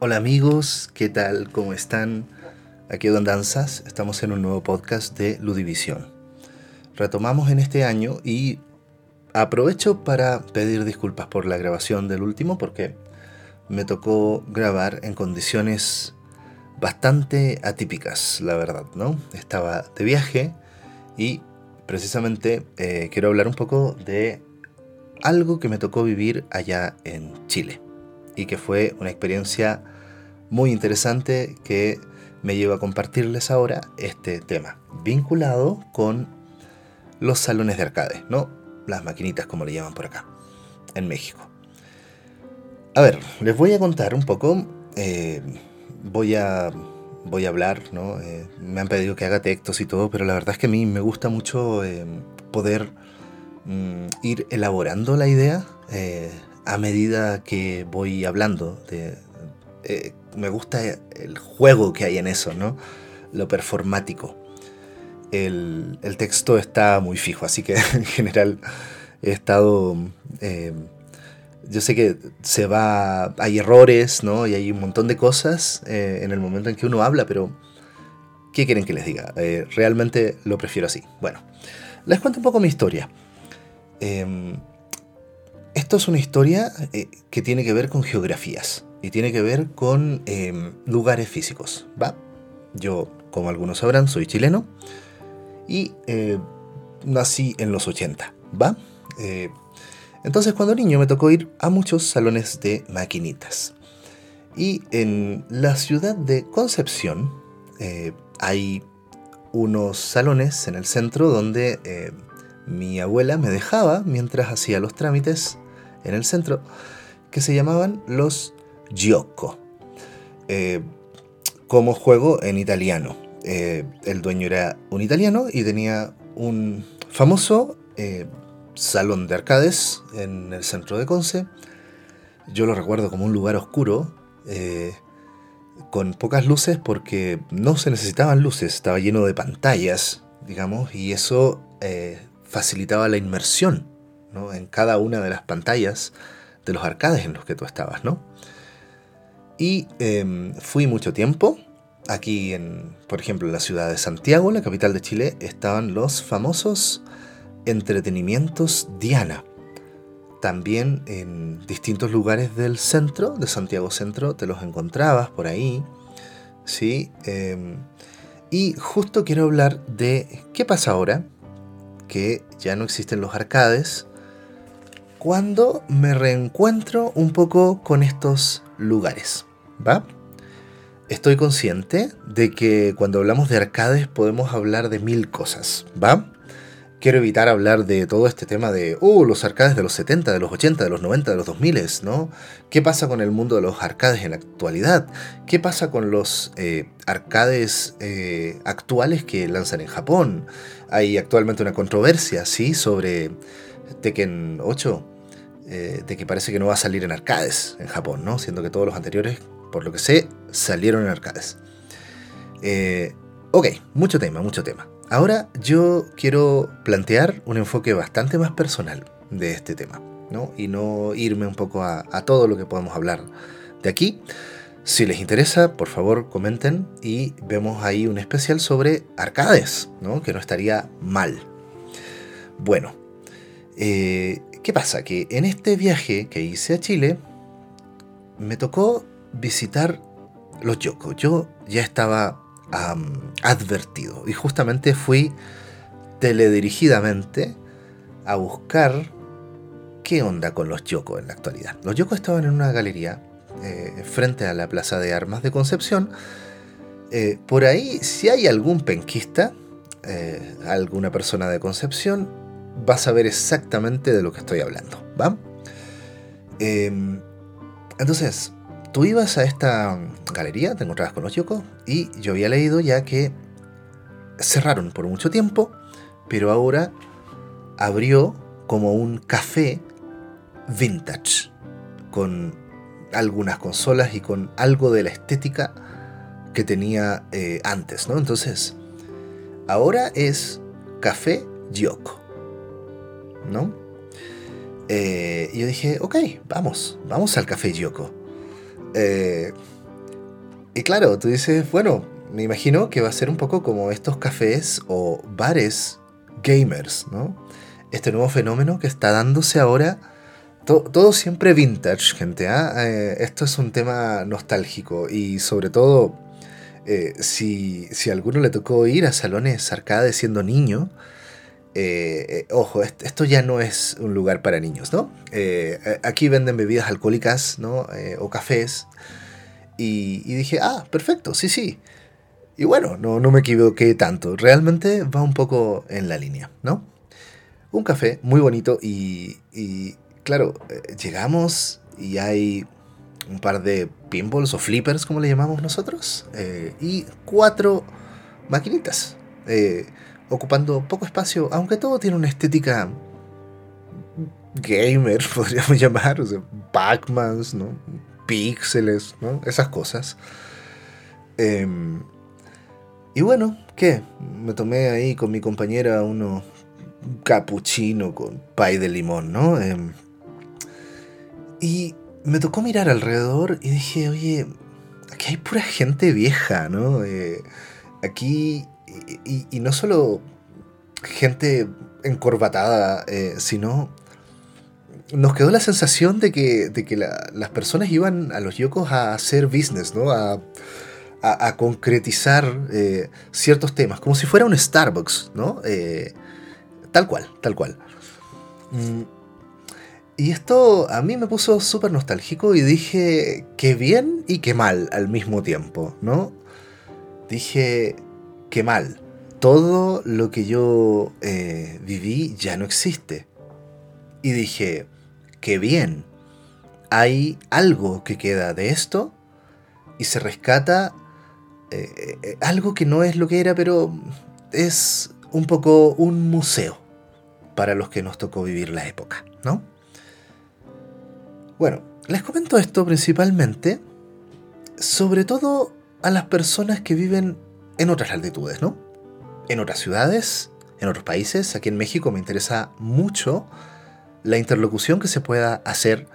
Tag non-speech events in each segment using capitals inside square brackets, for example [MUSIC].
Hola amigos, ¿qué tal? ¿Cómo están? Aquí Don Danzas, estamos en un nuevo podcast de Ludivisión. Retomamos en este año y aprovecho para pedir disculpas por la grabación del último porque me tocó grabar en condiciones bastante atípicas, la verdad, ¿no? Estaba de viaje y precisamente eh, quiero hablar un poco de algo que me tocó vivir allá en Chile y que fue una experiencia muy interesante que me lleva a compartirles ahora este tema, vinculado con los salones de arcade, ¿no? Las maquinitas como le llaman por acá, en México. A ver, les voy a contar un poco eh, voy a, voy a hablar, ¿no? Eh, me han pedido que haga textos y todo, pero la verdad es que a mí me gusta mucho eh, poder mm, ir elaborando la idea eh, a medida que voy hablando. me gusta el juego que hay en eso, ¿no? Lo performático. El, el texto está muy fijo, así que [LAUGHS] en general he estado yo sé que se va, hay errores, ¿no? Y hay un montón de cosas eh, en el momento en que uno habla, pero ¿qué quieren que les diga? Eh, realmente lo prefiero así. Bueno, les cuento un poco mi historia. Em, esto es una historia eh, que tiene que ver con geografías y tiene que ver con em, lugares físicos, ¿va? Yo, como algunos sabrán, soy chileno y nací en los 80, ¿va? Entonces cuando niño me tocó ir a muchos salones de maquinitas. Y en la ciudad de Concepción eh, hay unos salones en el centro donde eh, mi abuela me dejaba mientras hacía los trámites en el centro, que se llamaban los gioco, eh, como juego en italiano. el dueño era un italiano y tenía un famoso salón de arcades en el centro de Conce. Yo lo recuerdo como un lugar oscuro, eh, con pocas luces porque no se necesitaban luces, estaba lleno de pantallas, digamos, y eso eh, facilitaba la inmersión en cada una de las pantallas de los arcades en los que tú estabas, ¿no? Y em, fui mucho tiempo. Aquí, en, por ejemplo, en la ciudad de Santiago, la capital de Chile, estaban los famosos Entretenimientos Diana. También en distintos lugares del centro, de Santiago Centro, te los encontrabas por ahí. ¿sí? Em, y justo quiero hablar de qué pasa ahora, que ya no existen los arcades, cuando me reencuentro un poco con estos lugares. ¿Va? Estoy consciente de que cuando hablamos de arcades podemos hablar de mil cosas, ¿va? Quiero evitar hablar de todo este tema de, uh, los arcades de los 70, de los 80, de los 90, de los 2000, ¿no? ¿Qué pasa con el mundo de los arcades en la actualidad? ¿Qué pasa con los eh, arcades eh, actuales que lanzan en Japón? Hay actualmente una controversia, ¿sí? Sobre Tekken 8, eh, de que parece que no va a salir en arcades en Japón, ¿no? Siendo que todos los anteriores, por lo que sé, salieron en arcades. ok, mucho tema, mucho tema. Ahora yo quiero plantear un enfoque bastante más personal de este tema, ¿no? Y no irme un poco a, todo lo que podemos hablar de aquí. Si les interesa, por favor comenten y vemos ahí un especial sobre arcades, ¿no? Que no estaría mal. Bueno, eh, ¿qué pasa? Que en este viaje que hice a Chile, me tocó visitar los Yoko. Yo ya estaba advertido. Y justamente fui teledirigidamente a buscar qué onda con los Yoko en la actualidad. Los Yoko estaban en una galería eh, frente a la Plaza de Armas de Concepción. Eh, por ahí, si hay algún penquista, eh, alguna persona de Concepción, va a saber exactamente de lo que estoy hablando. ¿va? Em, entonces, tú ibas a esta galería, te encontrabas con los Yoko, y yo había leído ya que cerraron por mucho tiempo, pero ahora abrió como un café vintage, con algunas consolas y con algo de la estética que tenía eh, antes, ¿no? Entonces, ahora es Café Yoko, ¿no? Eh, yo dije, ok, vamos, vamos al café Yoko. Eh, y claro, tú dices, bueno, me imagino que va a ser un poco como estos cafés o bares gamers, ¿no? Este nuevo fenómeno que está dándose ahora, todo siempre vintage, gente. ¿ah? Eh, esto es un tema nostálgico y sobre todo eh, si, si, a alguno le tocó ir a salones arcade siendo niño, eh, ojo, esto ya no es un lugar para niños, ¿no? aquí venden bebidas alcohólicas, ¿no? o cafés. Y, y, dije, ah, perfecto, sí, sí. Y bueno, no, no me equivoqué tanto. Realmente va un poco en la línea, ¿no? Un café muy bonito y, y claro, eh, llegamos y hay un par de pinballs o flippers, como le llamamos nosotros, eh, y cuatro maquinitas, eh, ocupando poco espacio, aunque todo tiene una estética gamer, [LAUGHS] podríamos llamar, o sea, Pac-Mans, ¿no? Píxeles, ¿no? Esas cosas. Em, y bueno, ¿qué? Me tomé ahí con mi compañera uno capuchino con pay de limón, ¿no? Em, y me tocó mirar alrededor y dije, oye, aquí hay pura gente vieja, ¿no? Eh, aquí, y, no solo gente encorbatada, eh, sino nos quedó la sensación de que, de que las personas iban a los yocos a hacer business, ¿no? A, a, concretizar eh, ciertos temas, como si fuera un Starbucks, ¿no? Eh, tal cual, tal cual. Mm, y esto a mí me puso súper nostálgico y dije, qué bien y qué mal al mismo tiempo, ¿no? Dije, qué mal. Todo lo que yo eh, viví ya no existe. Y dije, qué bien. Hay algo que queda de esto y se rescata eh, eh, algo que no es lo que era, pero es un poco un museo para los que nos tocó vivir la época, ¿no? Bueno, les comento esto principalmente, sobre todo a las personas que viven en otras latitudes, ¿no? En otras ciudades, en otros países. Aquí en México me interesa mucho la interlocución que se pueda hacer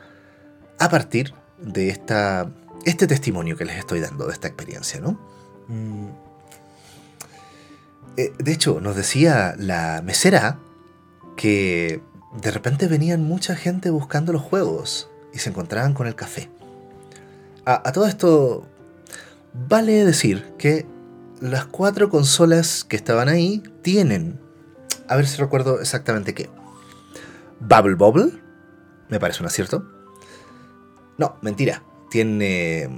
a partir de esta, este testimonio que les estoy dando, de esta experiencia, ¿no? Mm. Eh, de hecho, nos decía la mesera que de repente venían mucha gente buscando los juegos y se encontraban con el café. A, todo esto, vale decir que las cuatro consolas que estaban ahí tienen, a ver si recuerdo exactamente qué. Bubble Bobble, me parece un acierto. No, mentira. Tiene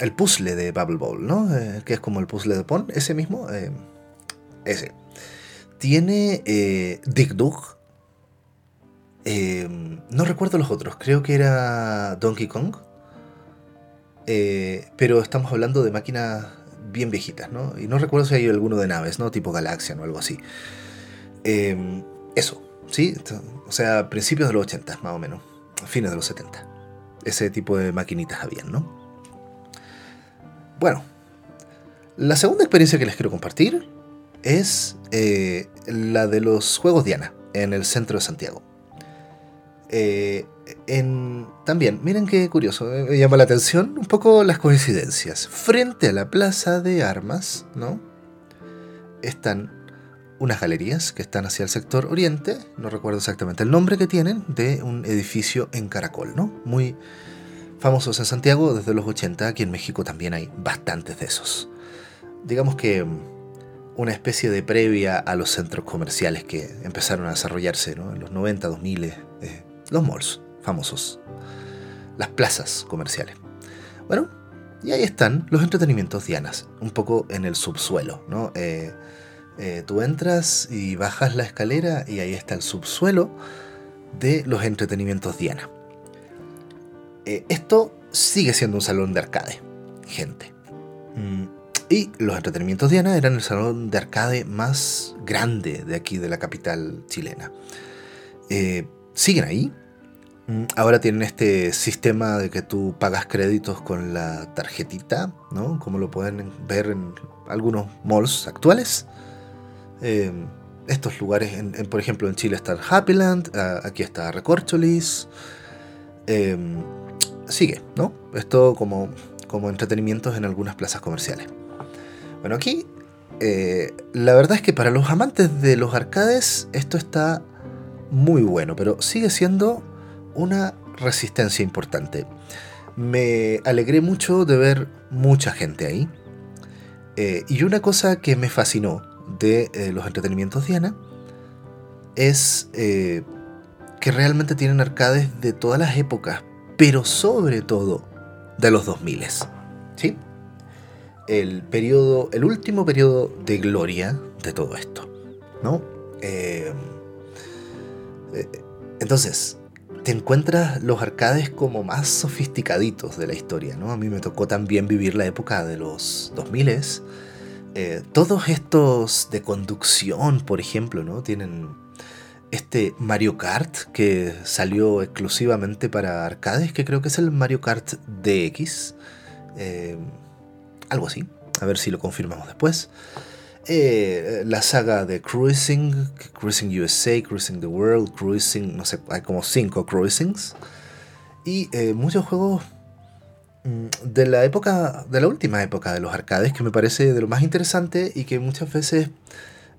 el puzzle de Bubble Bowl, ¿no? Eh, que es como el puzzle de Pon, ese mismo. Eh, ese. Tiene eh, Dig Dug. no recuerdo los otros, creo que era Donkey Kong. pero estamos hablando de máquinas bien viejitas, ¿no? Y no recuerdo si hay alguno de naves, ¿no? Tipo Galaxian o algo así. eso, ¿sí? O sea, principios de los 80, más o menos. Fines de los 70. Ese tipo de maquinitas habían, ¿no? Bueno, la segunda experiencia que les quiero compartir es eh, la de los Juegos Diana en el centro de Santiago. Eh, también, miren qué curioso, me llama la atención un poco las coincidencias. Frente a la plaza de armas, ¿no? Están unas galerías que están hacia el sector oriente, no recuerdo exactamente el nombre que tienen, de un edificio en Caracol, ¿no? Muy famosos en Santiago desde los 80, aquí en México también hay bastantes de esos. Digamos que mm, una especie de previa a los centros comerciales que empezaron a desarrollarse en los 90, 2000, eh, los malls famosos, las plazas comerciales. Bueno, y ahí están los entretenimientos dianas, un poco en el subsuelo, ¿no? Eh, eh, tú entras y bajas la escalera y ahí está el subsuelo de los entretenimientos Diana. Eh, esto sigue siendo un salón de arcade, gente. Mm, y los entretenimientos Diana eran el salón de arcade más grande de aquí, de la capital chilena. Siguen ahí. Mm, ahora tienen este sistema de que tú pagas créditos con la tarjetita, ¿no? Como lo pueden ver en algunos malls actuales. Eh, estos lugares, por ejemplo, en Chile está Happyland, aquí está Recorcholis. Em, sigue, ¿no? Esto como, como entretenimientos en algunas plazas comerciales. Bueno, aquí eh, la verdad es que para los amantes de los arcades esto está muy bueno, pero sigue siendo una resistencia importante. Me alegré mucho de ver mucha gente ahí. Eh, y una cosa que me fascinó de eh, los entretenimientos Diana es que realmente tienen arcades de todas las épocas, pero sobre todo de los 2000. ¿Sí? el periodo, el último periodo de gloria de todo esto, ¿no? Eh, eh, entonces, te encuentras los arcades como más sofisticaditos de la historia, ¿no? A mí me tocó también vivir la época de los 2000 eh, todos estos de conducción, por ejemplo, ¿no? Tienen este Mario Kart que salió exclusivamente para arcades, que creo que es el Mario Kart DX. Eh, algo así. A ver si lo confirmamos después. Eh, la saga de Cruising, Cruising USA, Cruising the World, Cruising, no sé, hay como cinco Cruisings. Y eh, muchos juegos mm, de la época, de la última época de los arcades, que me parece de lo más interesante y que muchas veces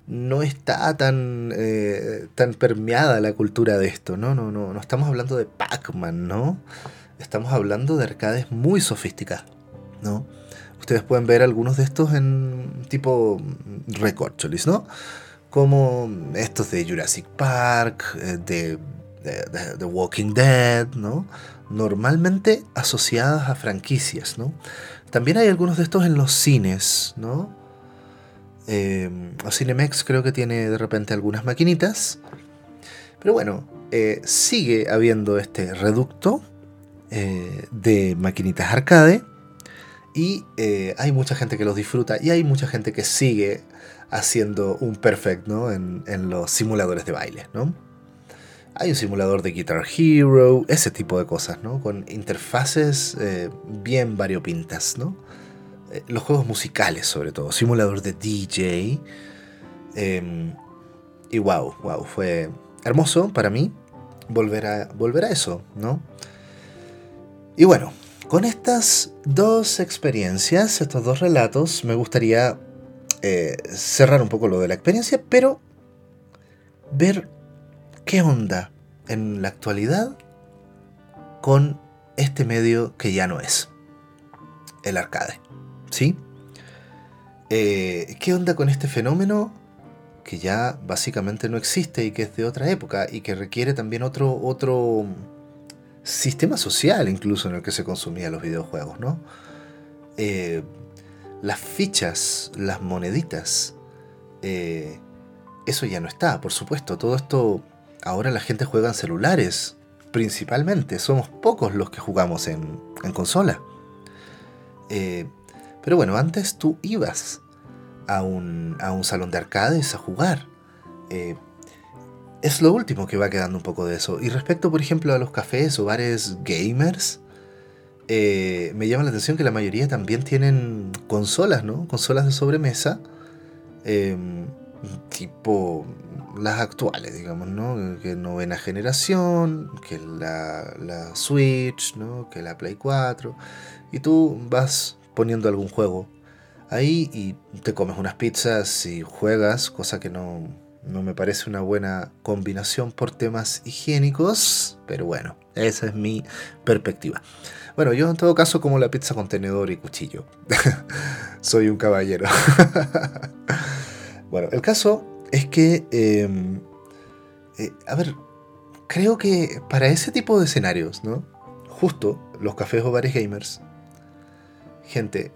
no está tan, eh, tan permeada la cultura de esto, ¿no? No, no, no estamos hablando de Pac-Man, ¿no? Estamos hablando de arcades muy sofisticadas, ¿no? Ustedes pueden ver algunos de estos en tipo recorcholis, ¿no? Como estos de Jurassic Park, eh, de, The Walking Dead, ¿no? Normalmente asociadas a franquicias, ¿no? También hay algunos de estos en los cines, ¿no? Eh, Cinemex creo que tiene de repente algunas maquinitas. Pero bueno, eh, sigue habiendo este reducto eh, de maquinitas arcade y eh, hay mucha gente que los disfruta y hay mucha gente que sigue haciendo un perfect ¿no? en, los simuladores de baile. ¿no? Hay un simulador de Guitar Hero, ese tipo de cosas, ¿no? con interfaces eh, bien variopintas. ¿no? Eh, los juegos musicales sobre todo, simulador de DJ. Em, y wow, wow, fue hermoso para mí volver a, volver a eso. ¿no? Y bueno, con estas dos experiencias, estos dos relatos, me gustaría eh, cerrar un poco lo de la experiencia, pero ver qué onda en la actualidad con este medio que ya no es el arcade. ¿Sí? Eh, ¿Qué onda con este fenómeno que ya básicamente no existe y que es de otra época y que requiere también otro, otro, sistema social incluso en el que se consumían los videojuegos, ¿no? Eh, las fichas, las moneditas, eh, eso ya no está, por supuesto. Todo esto, ahora la gente juega en celulares, principalmente. Somos pocos los que jugamos en, consola. Eh, pero bueno, antes tú ibas a un, a un salón de arcades a jugar es lo último que va quedando un poco de eso. Y respecto, por ejemplo, a los cafés o bares gamers, eh, me llama la atención que la mayoría también tienen consolas, ¿no? Consolas de sobremesa, em, tipo las actuales, digamos, ¿no? Que novena generación, que la, la Switch, ¿no? Que la Play 4. Y tú vas poniendo algún juego ahí y te comes unas pizzas y juegas, cosa que no, no me parece una buena combinación por temas higiénicos, pero bueno, esa es mi perspectiva. Bueno, yo en todo caso como la pizza con tenedor y cuchillo. [LAUGHS] Soy un caballero. [LAUGHS] bueno, el caso es que, em, eh, a ver, creo que para ese tipo de escenarios, ¿no? Justo los cafés o bares gamers, gente,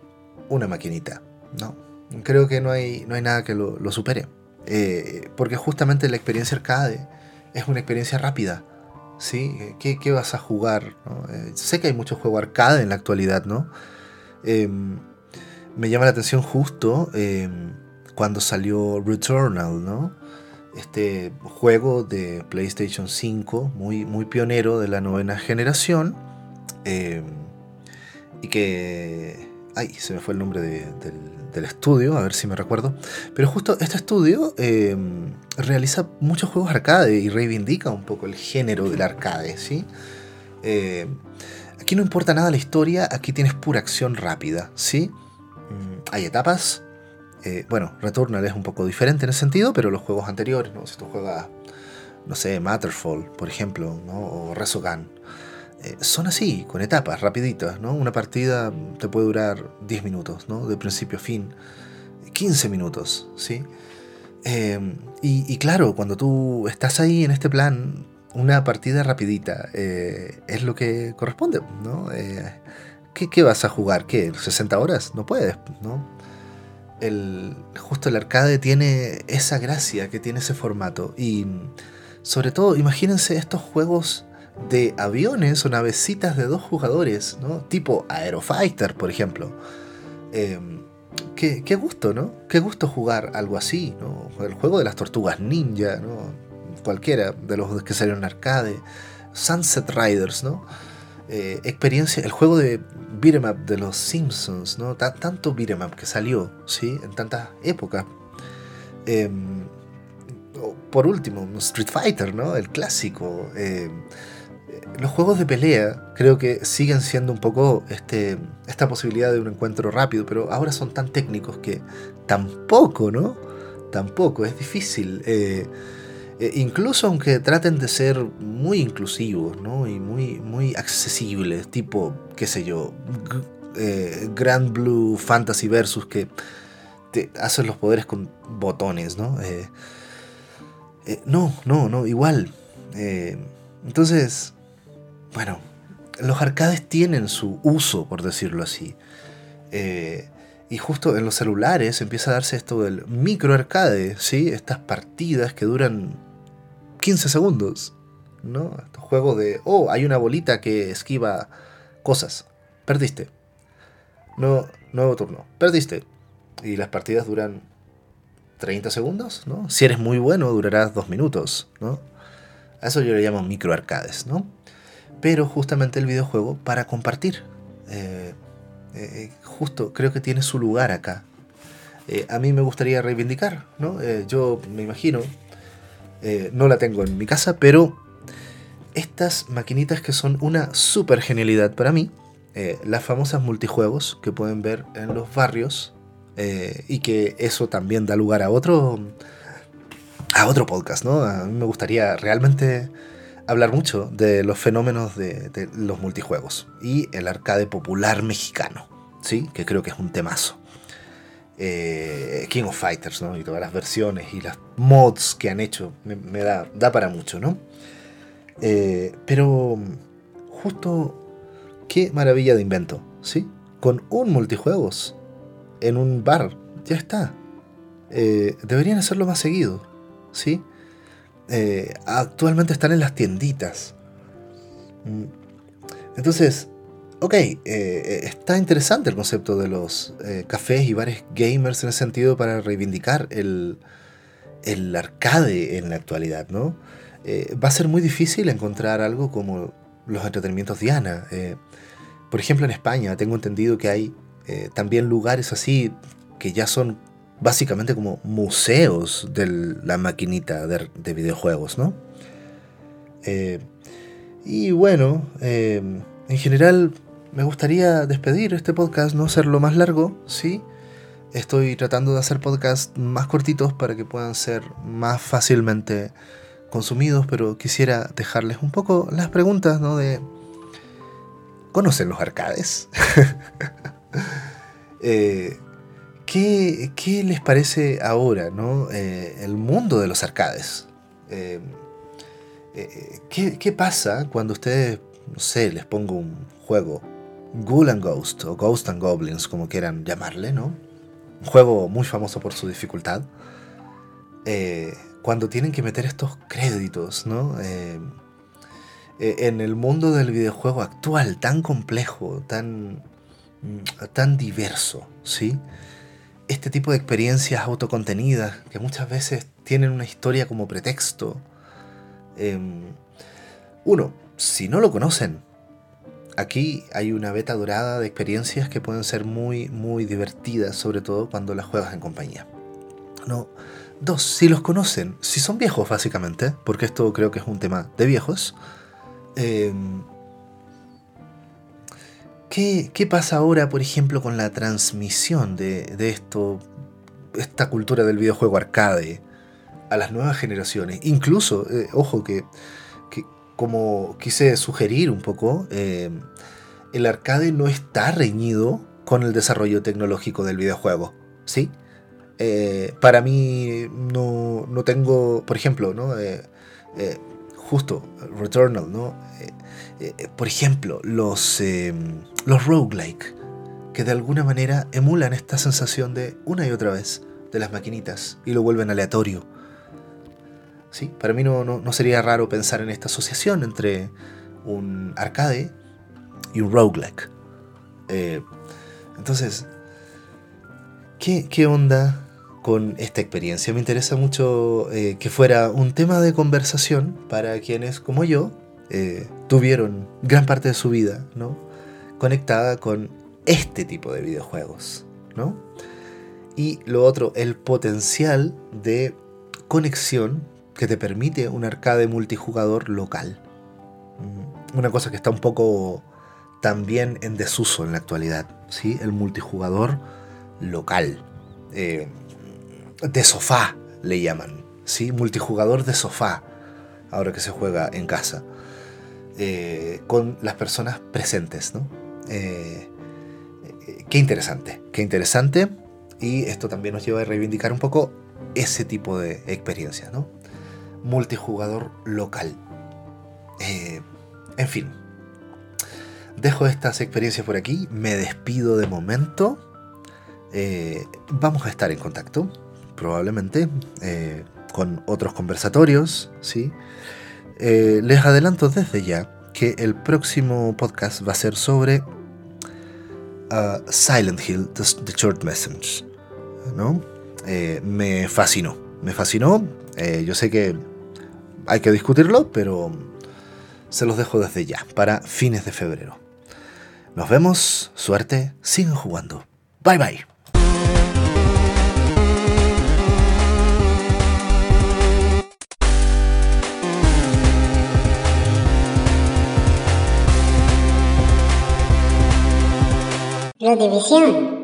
una maquinita, ¿no? Creo que no hay, no hay nada que lo supere. Eh, porque justamente la experiencia arcade es una experiencia rápida. ¿sí? ¿Qué, vas a jugar? Eh, sé que hay muchos juegos arcade en la actualidad, ¿no? Em, me llama la atención justo em, cuando salió Returnal, ¿no? Este juego de PlayStation 5, muy, muy pionero de la novena generación, em, y que Ay, se me fue el nombre del, estudio, a ver si me recuerdo. Pero justo este estudio em, realiza muchos juegos arcade y reivindica un poco el género del arcade, ¿sí? Eh, aquí no importa nada la historia, aquí tienes pura acción rápida, ¿sí? Mm, hay etapas. Eh, bueno, Returnal es un poco diferente en ese sentido, pero los juegos anteriores, ¿no? Si tú juegas, no sé, Matterfall, por ejemplo, ¿no? o Resogun, eh, son así, con etapas, rapiditas, ¿no? Una partida te puede durar 10 minutos, ¿no? De principio a fin, 15 minutos, ¿sí? Em, y, claro, cuando tú estás ahí en este plan, una partida rapidita eh, es lo que corresponde, ¿no? Eh, ¿qué, vas a jugar? ¿Qué? ¿60 horas? No puedes, ¿no? El, justo el arcade tiene esa gracia que tiene ese formato y sobre todo imagínense estos juegos de aviones o navecitas de dos jugadores, ¿no? Tipo Aerofighter, por ejemplo. Em, qué, gusto, ¿no? Qué gusto jugar algo así, ¿no? El juego de las tortugas ninja, ¿no? Cualquiera de los que salieron en arcade. Sunset Riders, ¿no? Eh, experiencia, el juego de beat'em de los Simpsons, ¿no? tanto beat'em que salió, ¿sí? En tantas épocas. Em, por último, Street Fighter, ¿no? El clásico. Em, los juegos de pelea creo que siguen siendo un poco este, esta posibilidad de un encuentro rápido, pero ahora son tan técnicos que tampoco, ¿no? Tampoco, es difícil. Eh, eh, incluso aunque traten de ser muy inclusivos, ¿no? Y muy, muy accesibles, tipo, qué sé yo, eh, Grand Blue Fantasy Versus, que te hacen los poderes con botones, ¿no? no, no, no, igual. entonces, bueno, los arcades tienen su uso, por decirlo así. Eh, y justo en los celulares empieza a darse esto del micro arcade, ¿sí? Estas partidas que duran 15 segundos, ¿no? Estos juegos de, oh, hay una bolita que esquiva cosas. Perdiste. No, nuevo turno. Perdiste. Y las partidas duran 30 segundos, ¿no? Si eres muy bueno, durarás 2 minutos, ¿no? A eso yo le llamo micro arcades, ¿no? Pero justamente el videojuego para compartir. Eh, eh, justo creo que tiene su lugar acá. Eh, a mí me gustaría reivindicar, ¿no? yo me imagino, no la tengo en mi casa, pero estas maquinitas que son una super genialidad para mí, las famosas multijuegos que pueden ver en los barrios y que eso también da lugar a otro a otro podcast, ¿no? A mí me gustaría realmente hablar mucho de los fenómenos de, los multijuegos y el arcade popular mexicano, ¿sí? que creo que es un temazo. Eh, King of Fighters, ¿no? Y todas las versiones y las mods que han hecho, me, da, da, para mucho, ¿no? Eh, pero justo qué maravilla de invento, ¿sí? Con un multijuegos en un bar, ya está. Eh, deberían hacerlo más seguido, ¿sí? Eh, actualmente están en las tienditas. Mm. Entonces, ok, eh, eh, está interesante el concepto de los cafés y bares gamers en ese sentido para reivindicar el, el arcade en la actualidad, ¿no? va a ser muy difícil encontrar algo como los entretenimientos Diana. por ejemplo, en España tengo entendido que hay también lugares así que ya son básicamente como museos de la maquinita de, videojuegos, ¿no? Eh, y bueno, eh, en general me gustaría despedir este podcast, no hacerlo más largo, ¿sí? Estoy tratando de hacer podcasts más cortitos para que puedan ser más fácilmente consumidos, pero quisiera dejarles un poco las preguntas, ¿no? De... ¿Conocen los arcades? [LAUGHS] eh, ¿Qué, les parece ahora ¿no? Eh, el mundo de los arcades? Eh, eh, ¿qué, pasa cuando ustedes, no sé, les pongo un juego, Ghoul and Ghost o Ghost and Goblins, como quieran llamarle, ¿no? Un juego muy famoso por su dificultad. cuando tienen que meter estos créditos, ¿no? en el mundo del videojuego actual, tan complejo, tan, tan diverso, ¿sí? Este tipo de experiencias autocontenidas, que muchas veces tienen una historia como pretexto. Em, uno, si no lo conocen, aquí hay una beta dorada de experiencias que pueden ser muy, muy divertidas, sobre todo cuando las juegas en compañía. No. Dos, si los conocen, si son viejos básicamente, porque esto creo que es un tema de viejos, eh, ¿qué, pasa ahora, por ejemplo, con la transmisión de, esto, esta cultura del videojuego arcade a las nuevas generaciones? Incluso, eh, ojo, que, como quise sugerir un poco, eh, el arcade no está reñido con el desarrollo tecnológico del videojuego, ¿sí? Eh, para mí no, no, tengo, por ejemplo, ¿no? Justo, Returnal, ¿no? Eh, eh, por ejemplo, los, eh, los roguelike, que de alguna manera emulan esta sensación de una y otra vez de las maquinitas y lo vuelven aleatorio. ¿Sí? Para mí no, no, sería raro pensar en esta asociación entre un arcade y un roguelike. entonces, ¿qué, ¿qué, onda con esta experiencia? Me interesa mucho que fuera un tema de conversación para quienes como yo eh, tuvieron gran parte de su vida, ¿no? Conectada con este tipo de videojuegos, ¿no? Y lo otro, el potencial de conexión que te permite un arcade multijugador local. Mm, una cosa que está un poco también en desuso en la actualidad, ¿sí? El multijugador local. Eh, de sofá le llaman, ¿sí? Multijugador de sofá, ahora que se juega en casa. Eh, con las personas presentes. ¿no? Eh, eh, qué interesante, qué interesante. Y esto también nos lleva a reivindicar un poco ese tipo de experiencia, ¿no? Multijugador local. en fin. Dejo estas experiencias por aquí. Me despido de momento. vamos a estar en contacto, probablemente, con otros conversatorios, ¿sí? Eh, les adelanto desde ya que el próximo podcast va a ser sobre uh, Silent Hill, The, Short Message. ¿no? Eh, me fascinó, me fascinó. Eh, yo sé que hay que discutirlo, pero se los dejo desde ya, para fines de febrero. Nos vemos, suerte, sigan jugando. Bye bye. La división.